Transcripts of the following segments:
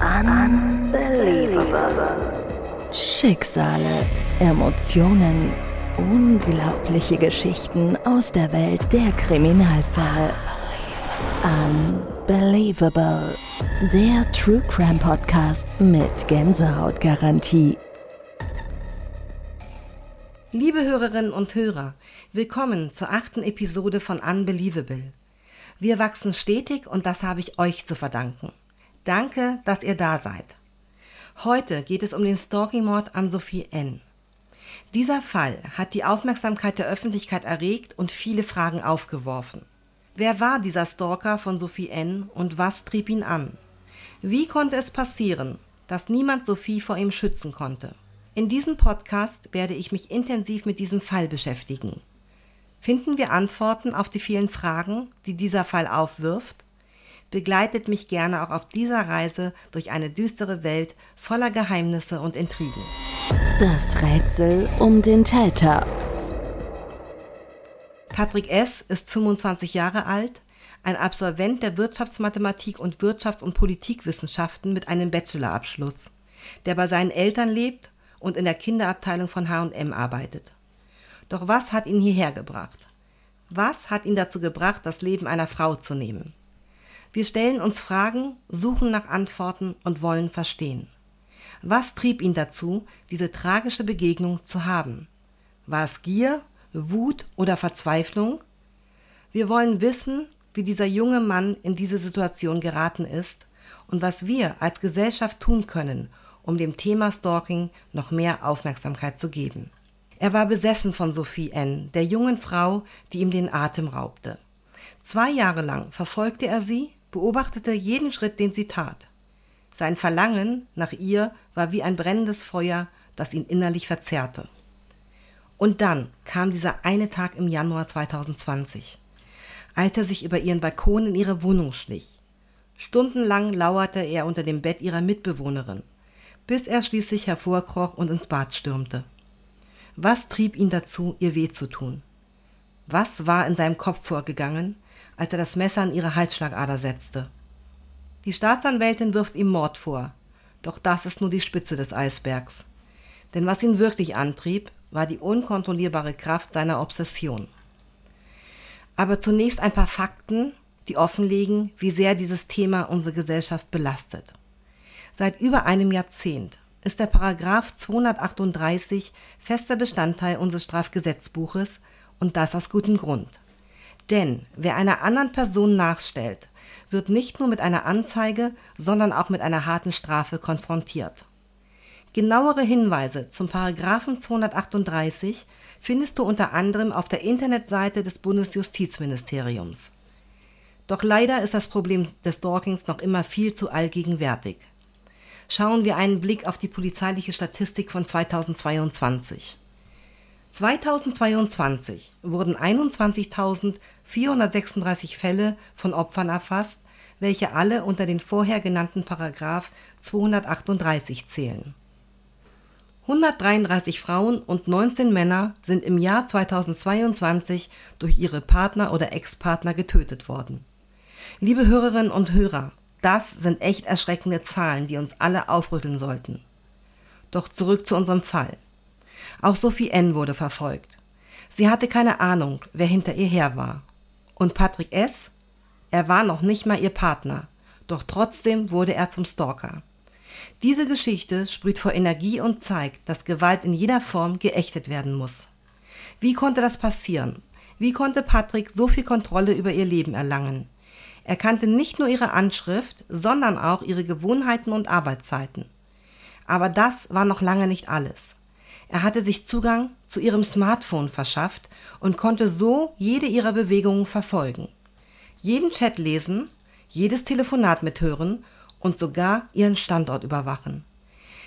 Unbelievable. Schicksale, Emotionen, unglaubliche Geschichten aus der Welt der Kriminalfälle. Unbelievable. Der True Crime Podcast mit Gänsehautgarantie. Liebe Hörerinnen und Hörer, willkommen zur achten Episode von Unbelievable. Wir wachsen stetig und das habe ich euch zu verdanken. Danke, dass ihr da seid. Heute geht es um den Stalking-Mord an Sophie N. Dieser Fall hat die Aufmerksamkeit der Öffentlichkeit erregt und viele Fragen aufgeworfen. Wer war dieser Stalker von Sophie N. und was trieb ihn an? Wie konnte es passieren, dass niemand Sophie vor ihm schützen konnte? In diesem Podcast werde ich mich intensiv mit diesem Fall beschäftigen. Finden wir Antworten auf die vielen Fragen, die dieser Fall aufwirft? Begleitet mich gerne auch auf dieser Reise durch eine düstere Welt voller Geheimnisse und Intrigen. Das Rätsel um den Täter. Patrick S. ist 25 Jahre alt, ein Absolvent der Wirtschaftsmathematik und Wirtschafts- und Politikwissenschaften mit einem Bachelorabschluss, der bei seinen Eltern lebt und in der Kinderabteilung von H&M arbeitet. Doch was hat ihn hierher gebracht? Was hat ihn dazu gebracht, das Leben einer Frau zu nehmen? Wir stellen uns Fragen, suchen nach Antworten und wollen verstehen. Was trieb ihn dazu, diese tragische Begegnung zu haben? War es Gier, Wut oder Verzweiflung? Wir wollen wissen, wie dieser junge Mann in diese Situation geraten ist und was wir als Gesellschaft tun können, um dem Thema Stalking noch mehr Aufmerksamkeit zu geben. Er war besessen von Sophie N., der jungen Frau, die ihm den Atem raubte. Zwei Jahre lang verfolgte er sie, beobachtete jeden Schritt, den sie tat. Sein Verlangen nach ihr war wie ein brennendes Feuer, das ihn innerlich verzerrte. Und dann kam dieser eine Tag im Januar 2020, als er sich über ihren Balkon in ihre Wohnung schlich. Stundenlang lauerte er unter dem Bett ihrer Mitbewohnerin, bis er schließlich hervorkroch und ins Bad stürmte. Was trieb ihn dazu, ihr weh zu tun? Was war in seinem Kopf vorgegangen, als er das Messer an ihre Halsschlagader setzte. Die Staatsanwältin wirft ihm Mord vor, doch das ist nur die Spitze des Eisbergs. Denn was ihn wirklich antrieb, war die unkontrollierbare Kraft seiner Obsession. Aber zunächst ein paar Fakten, die offenlegen, wie sehr dieses Thema unsere Gesellschaft belastet. Seit über einem Jahrzehnt ist der Paragraph 238 fester Bestandteil unseres Strafgesetzbuches und das aus gutem Grund. Denn wer einer anderen Person nachstellt, wird nicht nur mit einer Anzeige, sondern auch mit einer harten Strafe konfrontiert. Genauere Hinweise zum Paragraphen 238 findest du unter anderem auf der Internetseite des Bundesjustizministeriums. Doch leider ist das Problem des Stalkings noch immer viel zu allgegenwärtig. Schauen wir einen Blick auf die polizeiliche Statistik von 2022. 2022 wurden 21.436 Fälle von Opfern erfasst, welche alle unter den vorher genannten Paragraph 238 zählen. 133 Frauen und 19 Männer sind im Jahr 2022 durch ihre Partner oder Ex-Partner getötet worden. Liebe Hörerinnen und Hörer, das sind echt erschreckende Zahlen, die uns alle aufrütteln sollten. Doch zurück zu unserem Fall. Auch Sophie N. wurde verfolgt. Sie hatte keine Ahnung, wer hinter ihr her war. Und Patrick S.? Er war noch nicht mal ihr Partner, doch trotzdem wurde er zum Stalker. Diese Geschichte sprüht vor Energie und zeigt, dass Gewalt in jeder Form geächtet werden muss. Wie konnte das passieren? Wie konnte Patrick so viel Kontrolle über ihr Leben erlangen? Er kannte nicht nur ihre Anschrift, sondern auch ihre Gewohnheiten und Arbeitszeiten. Aber das war noch lange nicht alles. Er hatte sich Zugang zu ihrem Smartphone verschafft und konnte so jede ihrer Bewegungen verfolgen. Jeden Chat lesen, jedes Telefonat mithören und sogar ihren Standort überwachen.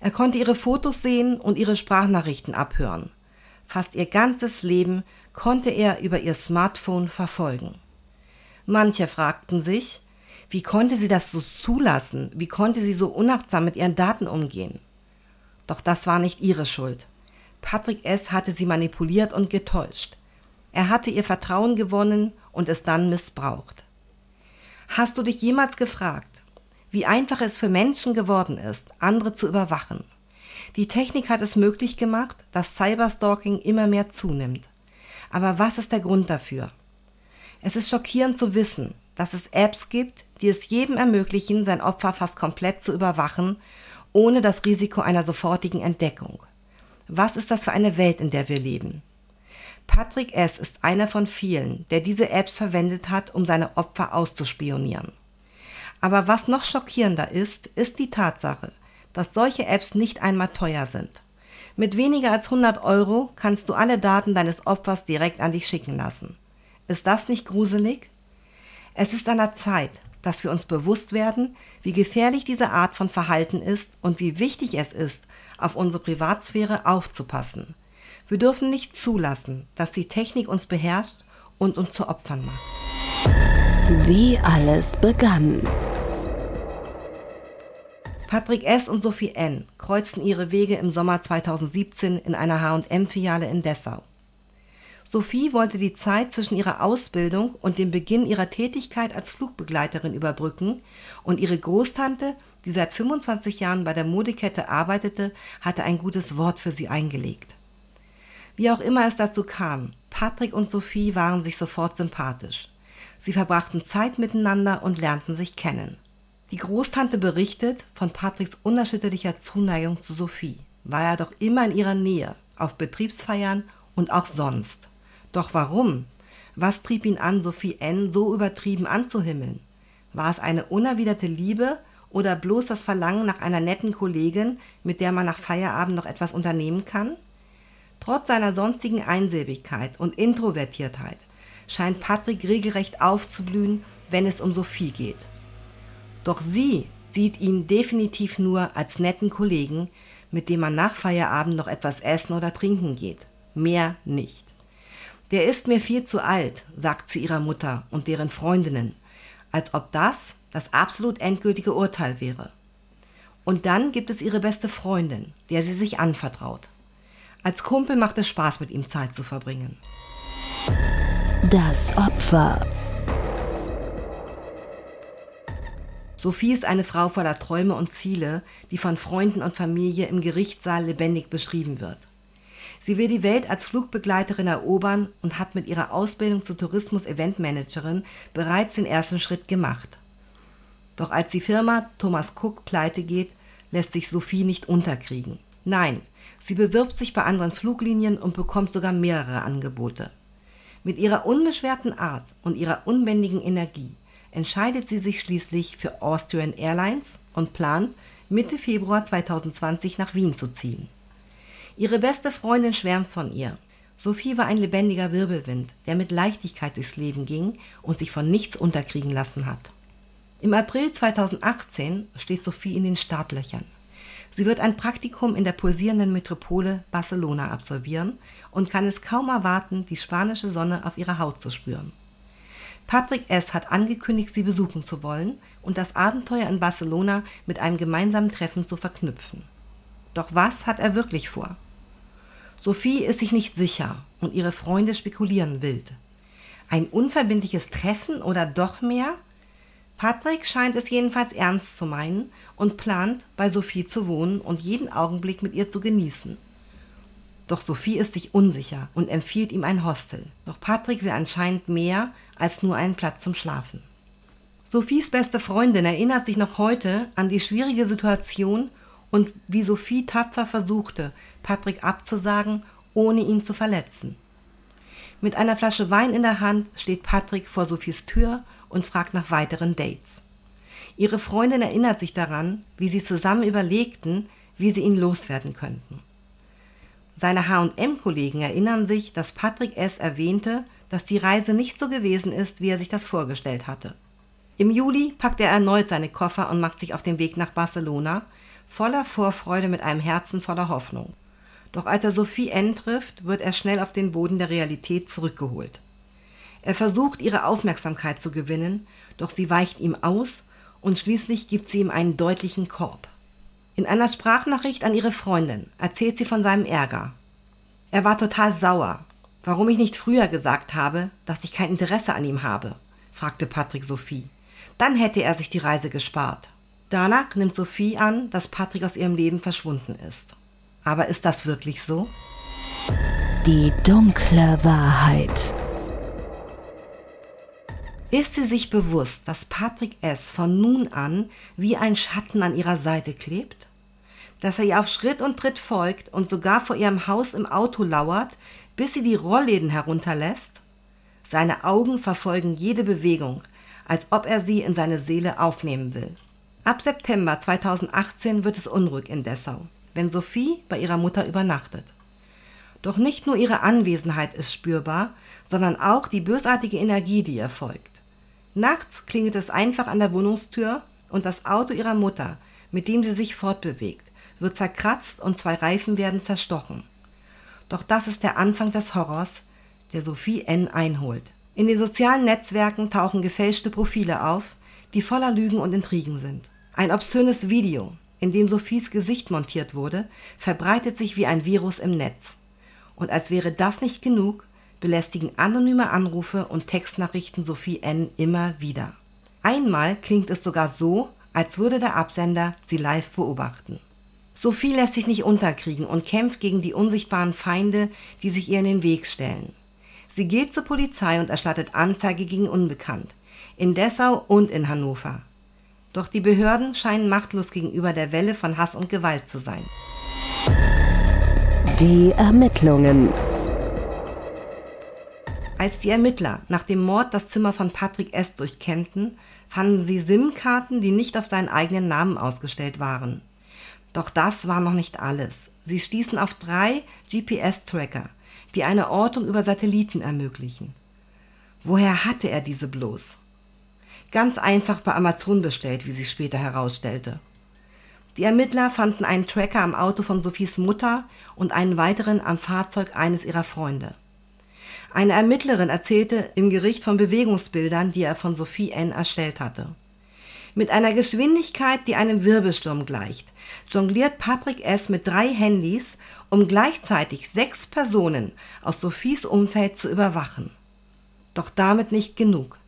Er konnte ihre Fotos sehen und ihre Sprachnachrichten abhören. Fast ihr ganzes Leben konnte er über ihr Smartphone verfolgen. Manche fragten sich, wie konnte sie das so zulassen? Wie konnte sie so unachtsam mit ihren Daten umgehen? Doch das war nicht ihre Schuld. Patrick S. hatte sie manipuliert und getäuscht. Er hatte ihr Vertrauen gewonnen und es dann missbraucht. Hast du dich jemals gefragt, wie einfach es für Menschen geworden ist, andere zu überwachen. Die Technik hat es möglich gemacht, dass Cyberstalking immer mehr zunimmt. Aber was ist der Grund dafür? Es ist schockierend zu wissen, dass es Apps gibt, die es jedem ermöglichen, sein Opfer fast komplett zu überwachen, ohne das Risiko einer sofortigen Entdeckung. Was ist das für eine Welt, in der wir leben? Patrick S. ist einer von vielen, der diese Apps verwendet hat, um seine Opfer auszuspionieren. Aber was noch schockierender ist, ist die Tatsache, dass solche Apps nicht einmal teuer sind. Mit weniger als 100 Euro kannst du alle Daten deines Opfers direkt an dich schicken lassen. Ist das nicht gruselig? Es ist an der Zeit, dass wir uns bewusst werden, wie gefährlich diese Art von Verhalten ist und wie wichtig es ist, auf unsere Privatsphäre aufzupassen. Wir dürfen nicht zulassen, dass die Technik uns beherrscht und uns zu Opfern macht. Wie alles begann. Patrick S. und Sophie N. kreuzten ihre Wege im Sommer 2017 in einer H&M-Filiale in Dessau. Sophie wollte die Zeit zwischen ihrer Ausbildung und dem Beginn ihrer Tätigkeit als Flugbegleiterin überbrücken und ihre Großtante, die seit 25 Jahren bei der Modekette arbeitete, hatte ein gutes Wort für sie eingelegt. Wie auch immer es dazu kam, Patrick und Sophie waren sich sofort sympathisch. Sie verbrachten Zeit miteinander und lernten sich kennen. Die Großtante berichtet von Patricks unerschütterlicher Zuneigung zu Sophie. War er doch immer in ihrer Nähe, auf Betriebsfeiern und auch sonst. Doch warum? Was trieb ihn an, Sophie N. so übertrieben anzuhimmeln? War es eine unerwiderte Liebe oder bloß das Verlangen nach einer netten Kollegin, mit der man nach Feierabend noch etwas unternehmen kann? Trotz seiner sonstigen Einsilbigkeit und Introvertiertheit scheint Patrick regelrecht aufzublühen, wenn es um Sophie geht. Doch sie sieht ihn definitiv nur als netten Kollegen, mit dem man nach Feierabend noch etwas essen oder trinken geht. Mehr nicht. Der ist mir viel zu alt, sagt sie ihrer Mutter und deren Freundinnen, als ob das das absolut endgültige Urteil wäre. Und dann gibt es ihre beste Freundin, der sie sich anvertraut. Als Kumpel macht es Spaß, mit ihm Zeit zu verbringen. Das Opfer. Sophie ist eine Frau voller Träume und Ziele, die von Freunden und Familie im Gerichtssaal lebendig beschrieben wird. Sie will die Welt als Flugbegleiterin erobern und hat mit ihrer Ausbildung zur Tourismus-Eventmanagerin bereits den ersten Schritt gemacht. Doch als die Firma Thomas Cook pleite geht, lässt sich Sophie nicht unterkriegen. Nein, sie bewirbt sich bei anderen Fluglinien und bekommt sogar mehrere Angebote. Mit ihrer unbeschwerten Art und ihrer unbändigen Energie entscheidet sie sich schließlich für Austrian Airlines und plant, Mitte Februar 2020 nach Wien zu ziehen. Ihre beste Freundin schwärmt von ihr. Sophie war ein lebendiger Wirbelwind, der mit Leichtigkeit durchs Leben ging und sich von nichts unterkriegen lassen hat. Im April 2018 steht Sophie in den Startlöchern. Sie wird ein Praktikum in der pulsierenden Metropole Barcelona absolvieren und kann es kaum erwarten, die spanische Sonne auf ihrer Haut zu spüren. Patrick S. hat angekündigt, sie besuchen zu wollen und das Abenteuer in Barcelona mit einem gemeinsamen Treffen zu verknüpfen. Doch was hat er wirklich vor? Sophie ist sich nicht sicher und ihre Freunde spekulieren wild. Ein unverbindliches Treffen oder doch mehr? Patrick scheint es jedenfalls ernst zu meinen und plant, bei Sophie zu wohnen und jeden Augenblick mit ihr zu genießen. Doch Sophie ist sich unsicher und empfiehlt ihm ein Hostel. Doch Patrick will anscheinend mehr als nur einen Platz zum Schlafen. Sophies beste Freundin erinnert sich noch heute an die schwierige Situation und wie Sophie tapfer versuchte, Patrick abzusagen, ohne ihn zu verletzen. Mit einer Flasche Wein in der Hand steht Patrick vor Sophies Tür und fragt nach weiteren Dates. Ihre Freundin erinnert sich daran, wie sie zusammen überlegten, wie sie ihn loswerden könnten. Seine H&M-Kollegen erinnern sich, dass Patrick S. erwähnte, dass die Reise nicht so gewesen ist, wie er sich das vorgestellt hatte. Im Juli packt er erneut seine Koffer und macht sich auf den Weg nach Barcelona, voller Vorfreude mit einem Herzen voller Hoffnung. Doch als er Sophie N. trifft, wird er schnell auf den Boden der Realität zurückgeholt. Er versucht, ihre Aufmerksamkeit zu gewinnen, doch sie weicht ihm aus und schließlich gibt sie ihm einen deutlichen Korb. In einer Sprachnachricht an ihre Freundin erzählt sie von seinem Ärger. Er war total sauer. Warum ich nicht früher gesagt habe, dass ich kein Interesse an ihm habe, fragte Patrick Sophie. Dann hätte er sich die Reise gespart. Danach nimmt Sophie an, dass Patrick aus ihrem Leben verschwunden ist. Aber ist das wirklich so? Die dunkle Wahrheit. Ist sie sich bewusst, dass Patrick S. von nun an wie ein Schatten an ihrer Seite klebt? Dass er ihr auf Schritt und Tritt folgt und sogar vor ihrem Haus im Auto lauert, bis sie die Rollläden herunterlässt? Seine Augen verfolgen jede Bewegung, als ob er sie in seine Seele aufnehmen will. Ab September 2018 wird es unruhig in Dessau, wenn Sophie bei ihrer Mutter übernachtet. Doch nicht nur ihre Anwesenheit ist spürbar, sondern auch die bösartige Energie, die ihr folgt. Nachts klingelt es einfach an der Wohnungstür und das Auto ihrer Mutter, mit dem sie sich fortbewegt, wird zerkratzt und zwei Reifen werden zerstochen. Doch das ist der Anfang des Horrors, der Sophie N. einholt. In den sozialen Netzwerken tauchen gefälschte Profile auf, die voller Lügen und Intrigen sind. Ein obszönes Video, in dem Sophies Gesicht montiert wurde, verbreitet sich wie ein Virus im Netz. Und als wäre das nicht genug, belästigen anonyme Anrufe und Textnachrichten Sophie N. immer wieder. Einmal klingt es sogar so, als würde der Absender sie live beobachten. Sophie lässt sich nicht unterkriegen und kämpft gegen die unsichtbaren Feinde, die sich ihr in den Weg stellen. Sie geht zur Polizei und erstattet Anzeige gegen Unbekannt, in Dessau und in Hannover. Doch die Behörden scheinen machtlos gegenüber der Welle von Hass und Gewalt zu sein. Die Ermittlungen. Als die Ermittler nach dem Mord das Zimmer von Patrick S. durchkämmten, fanden sie SIM-Karten, die nicht auf seinen eigenen Namen ausgestellt waren. Doch das war noch nicht alles. Sie stießen auf drei GPS-Tracker, die eine Ortung über Satelliten ermöglichen. Woher hatte er diese bloß? Ganz einfach bei Amazon bestellt, wie sich später herausstellte. Die Ermittler fanden einen Tracker am Auto von Sophies Mutter und einen weiteren am Fahrzeug eines ihrer Freunde. Eine Ermittlerin erzählte im Gericht von Bewegungsbildern, die er von Sophie N. erstellt hatte. Mit einer Geschwindigkeit, die einem Wirbelsturm gleicht, jongliert Patrick S. mit drei Handys, um gleichzeitig sechs Personen aus Sophies Umfeld zu überwachen. Doch damit nicht genug.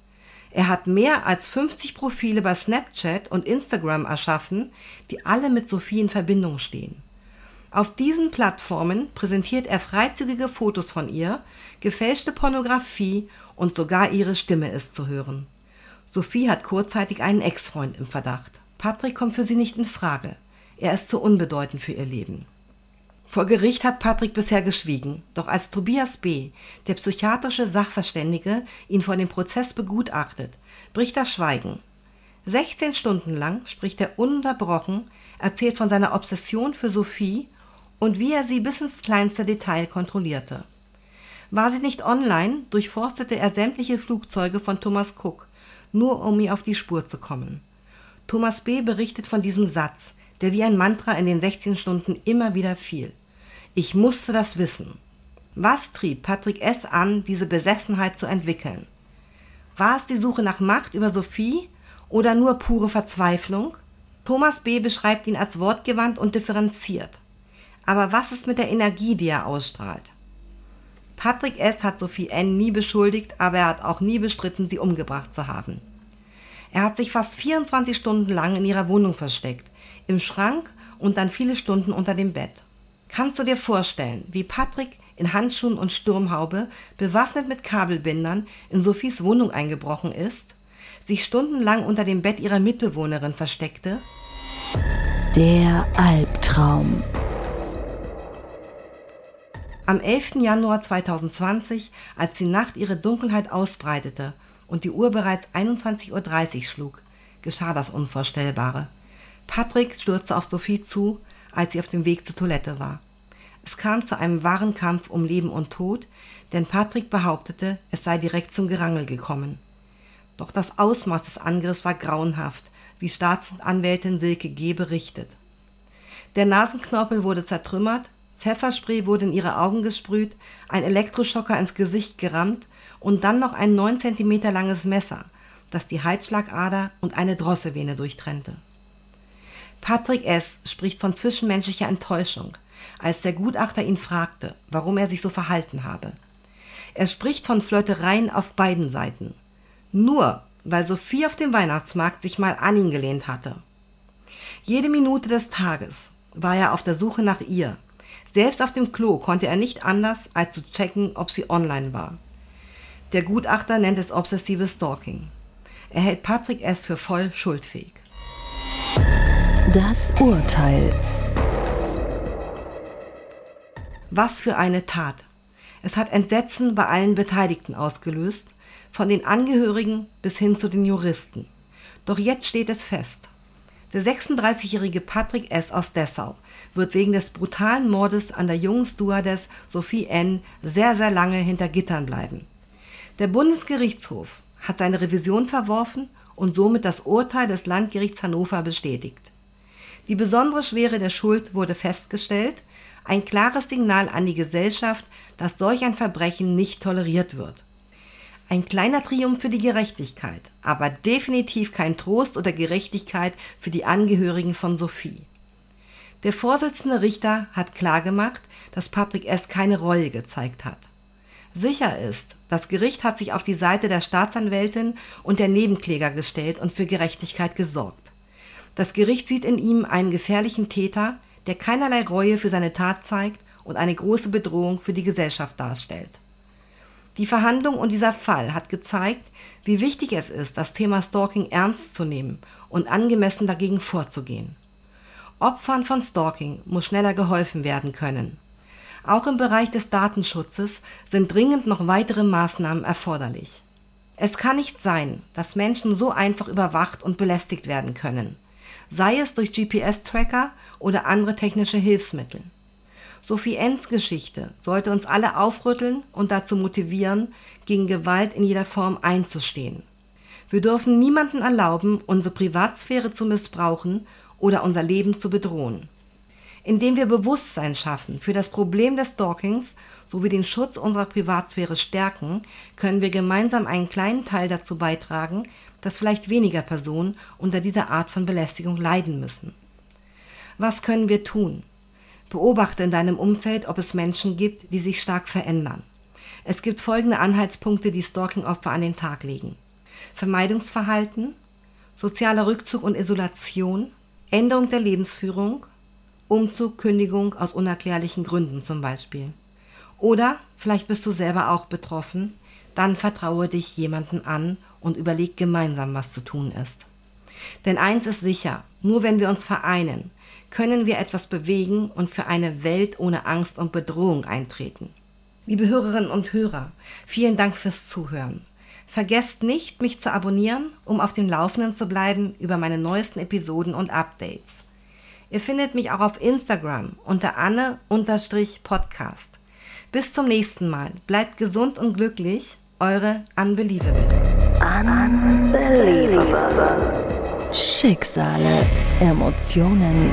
Er hat mehr als 50 Profile bei Snapchat und Instagram erschaffen, die alle mit Sophie in Verbindung stehen. Auf diesen Plattformen präsentiert er freizügige Fotos von ihr, gefälschte Pornografie und sogar ihre Stimme ist zu hören. Sophie hat kurzzeitig einen Ex-Freund im Verdacht. Patrick kommt für sie nicht in Frage. Er ist zu unbedeutend für ihr Leben. Vor Gericht hat Patrick bisher geschwiegen, doch als Tobias B., der psychiatrische Sachverständige, ihn vor dem Prozess begutachtet, bricht das Schweigen. 16 Stunden lang spricht er ununterbrochen, erzählt von seiner Obsession für Sophie und wie er sie bis ins kleinste Detail kontrollierte. War sie nicht online, durchforstete er sämtliche Flugzeuge von Thomas Cook, nur um ihr auf die Spur zu kommen. Thomas B. berichtet von diesem Satz, der wie ein Mantra in den 16 Stunden immer wieder fiel. Ich musste das wissen. Was trieb Patrick S. an, diese Besessenheit zu entwickeln? War es die Suche nach Macht über Sophie oder nur pure Verzweiflung? Thomas B. beschreibt ihn als wortgewandt und differenziert. Aber was ist mit der Energie, die er ausstrahlt? Patrick S. hat Sophie N. nie beschuldigt, aber er hat auch nie bestritten, sie umgebracht zu haben. Er hat sich fast 24 Stunden lang in ihrer Wohnung versteckt, im Schrank und dann viele Stunden unter dem Bett. Kannst du dir vorstellen, wie Patrick in Handschuhen und Sturmhaube, bewaffnet mit Kabelbindern, in Sophies Wohnung eingebrochen ist, sich stundenlang unter dem Bett ihrer Mitbewohnerin versteckte? Der Albtraum. Am 11. Januar 2020, als die Nacht ihre Dunkelheit ausbreitete und die Uhr bereits 21.30 Uhr schlug, geschah das Unvorstellbare. Patrick stürzte auf Sophie zu, als sie auf dem Weg zur Toilette war. Es kam zu einem wahren Kampf um Leben und Tod, denn Patrick behauptete, es sei direkt zum Gerangel gekommen. Doch das Ausmaß des Angriffs war grauenhaft, wie Staatsanwältin Silke G. berichtet. Der Nasenknorpel wurde zertrümmert, Pfefferspray wurde in ihre Augen gesprüht, ein Elektroschocker ins Gesicht gerammt und dann noch ein 9 cm langes Messer, das die Halsschlagader und eine Drosselvene durchtrennte. Patrick S. spricht von zwischenmenschlicher Enttäuschung, als der Gutachter ihn fragte, warum er sich so verhalten habe. Er spricht von Flirtereien auf beiden Seiten. Nur weil Sophie auf dem Weihnachtsmarkt sich mal an ihn gelehnt hatte. Jede Minute des Tages war er auf der Suche nach ihr. Selbst auf dem Klo konnte er nicht anders, als zu checken, ob sie online war. Der Gutachter nennt es obsessives Stalking. Er hält Patrick S. für voll schuldfähig. Das Urteil. Was für eine Tat. Es hat Entsetzen bei allen Beteiligten ausgelöst, von den Angehörigen bis hin zu den Juristen. Doch jetzt steht es fest. Der 36-jährige Patrick S. aus Dessau wird wegen des brutalen Mordes an der jungen Stewardess Sophie N. sehr, sehr lange hinter Gittern bleiben. Der Bundesgerichtshof hat seine Revision verworfen und somit das Urteil des Landgerichts Hannover bestätigt. Die besondere Schwere der Schuld wurde festgestellt, ein klares Signal an die Gesellschaft, dass solch ein Verbrechen nicht toleriert wird. Ein kleiner Triumph für die Gerechtigkeit, aber definitiv kein Trost oder Gerechtigkeit für die Angehörigen von Sophie. Der Vorsitzende Richter hat klargemacht, dass Patrick S. keine Reue gezeigt hat. Sicher ist, das Gericht hat sich auf die Seite der Staatsanwältin und der Nebenkläger gestellt und für Gerechtigkeit gesorgt. Das Gericht sieht in ihm einen gefährlichen Täter, der keinerlei Reue für seine Tat zeigt und eine große Bedrohung für die Gesellschaft darstellt. Die Verhandlung und dieser Fall hat gezeigt, wie wichtig es ist, das Thema Stalking ernst zu nehmen und angemessen dagegen vorzugehen. Opfern von Stalking muss schneller geholfen werden können. Auch im Bereich des Datenschutzes sind dringend noch weitere Maßnahmen erforderlich. Es kann nicht sein, dass Menschen so einfach überwacht und belästigt werden können, sei es durch GPS-Tracker oder andere technische Hilfsmittel. Sophie Enns Geschichte sollte uns alle aufrütteln und dazu motivieren, gegen Gewalt in jeder Form einzustehen. Wir dürfen niemanden erlauben, unsere Privatsphäre zu missbrauchen oder unser Leben zu bedrohen. Indem wir Bewusstsein schaffen für das Problem des Stalkings sowie den Schutz unserer Privatsphäre stärken, können wir gemeinsam einen kleinen Teil dazu beitragen, dass vielleicht weniger Personen unter dieser Art von Belästigung leiden müssen. Was können wir tun? Beobachte in deinem Umfeld, ob es Menschen gibt, die sich stark verändern. Es gibt folgende Anhaltspunkte, die Stalking-Opfer an den Tag legen. Vermeidungsverhalten, sozialer Rückzug und Isolation, Änderung der Lebensführung, Umzug, Kündigung aus unerklärlichen Gründen zum Beispiel. Oder vielleicht bist du selber auch betroffen, dann vertraue dich jemanden an und überleg gemeinsam, was zu tun ist. Denn eins ist sicher, nur wenn wir uns vereinen, können wir etwas bewegen und für eine Welt ohne Angst und Bedrohung eintreten. Liebe Hörerinnen und Hörer, vielen Dank fürs Zuhören. Vergesst nicht, mich zu abonnieren, um auf dem Laufenden zu bleiben über meine neuesten Episoden und Updates. Ihr findet mich auch auf Instagram unter Anne-Podcast. Bis zum nächsten Mal. Bleibt gesund und glücklich. Eure Unbelievable. Unbelievable. Schicksale, Emotionen,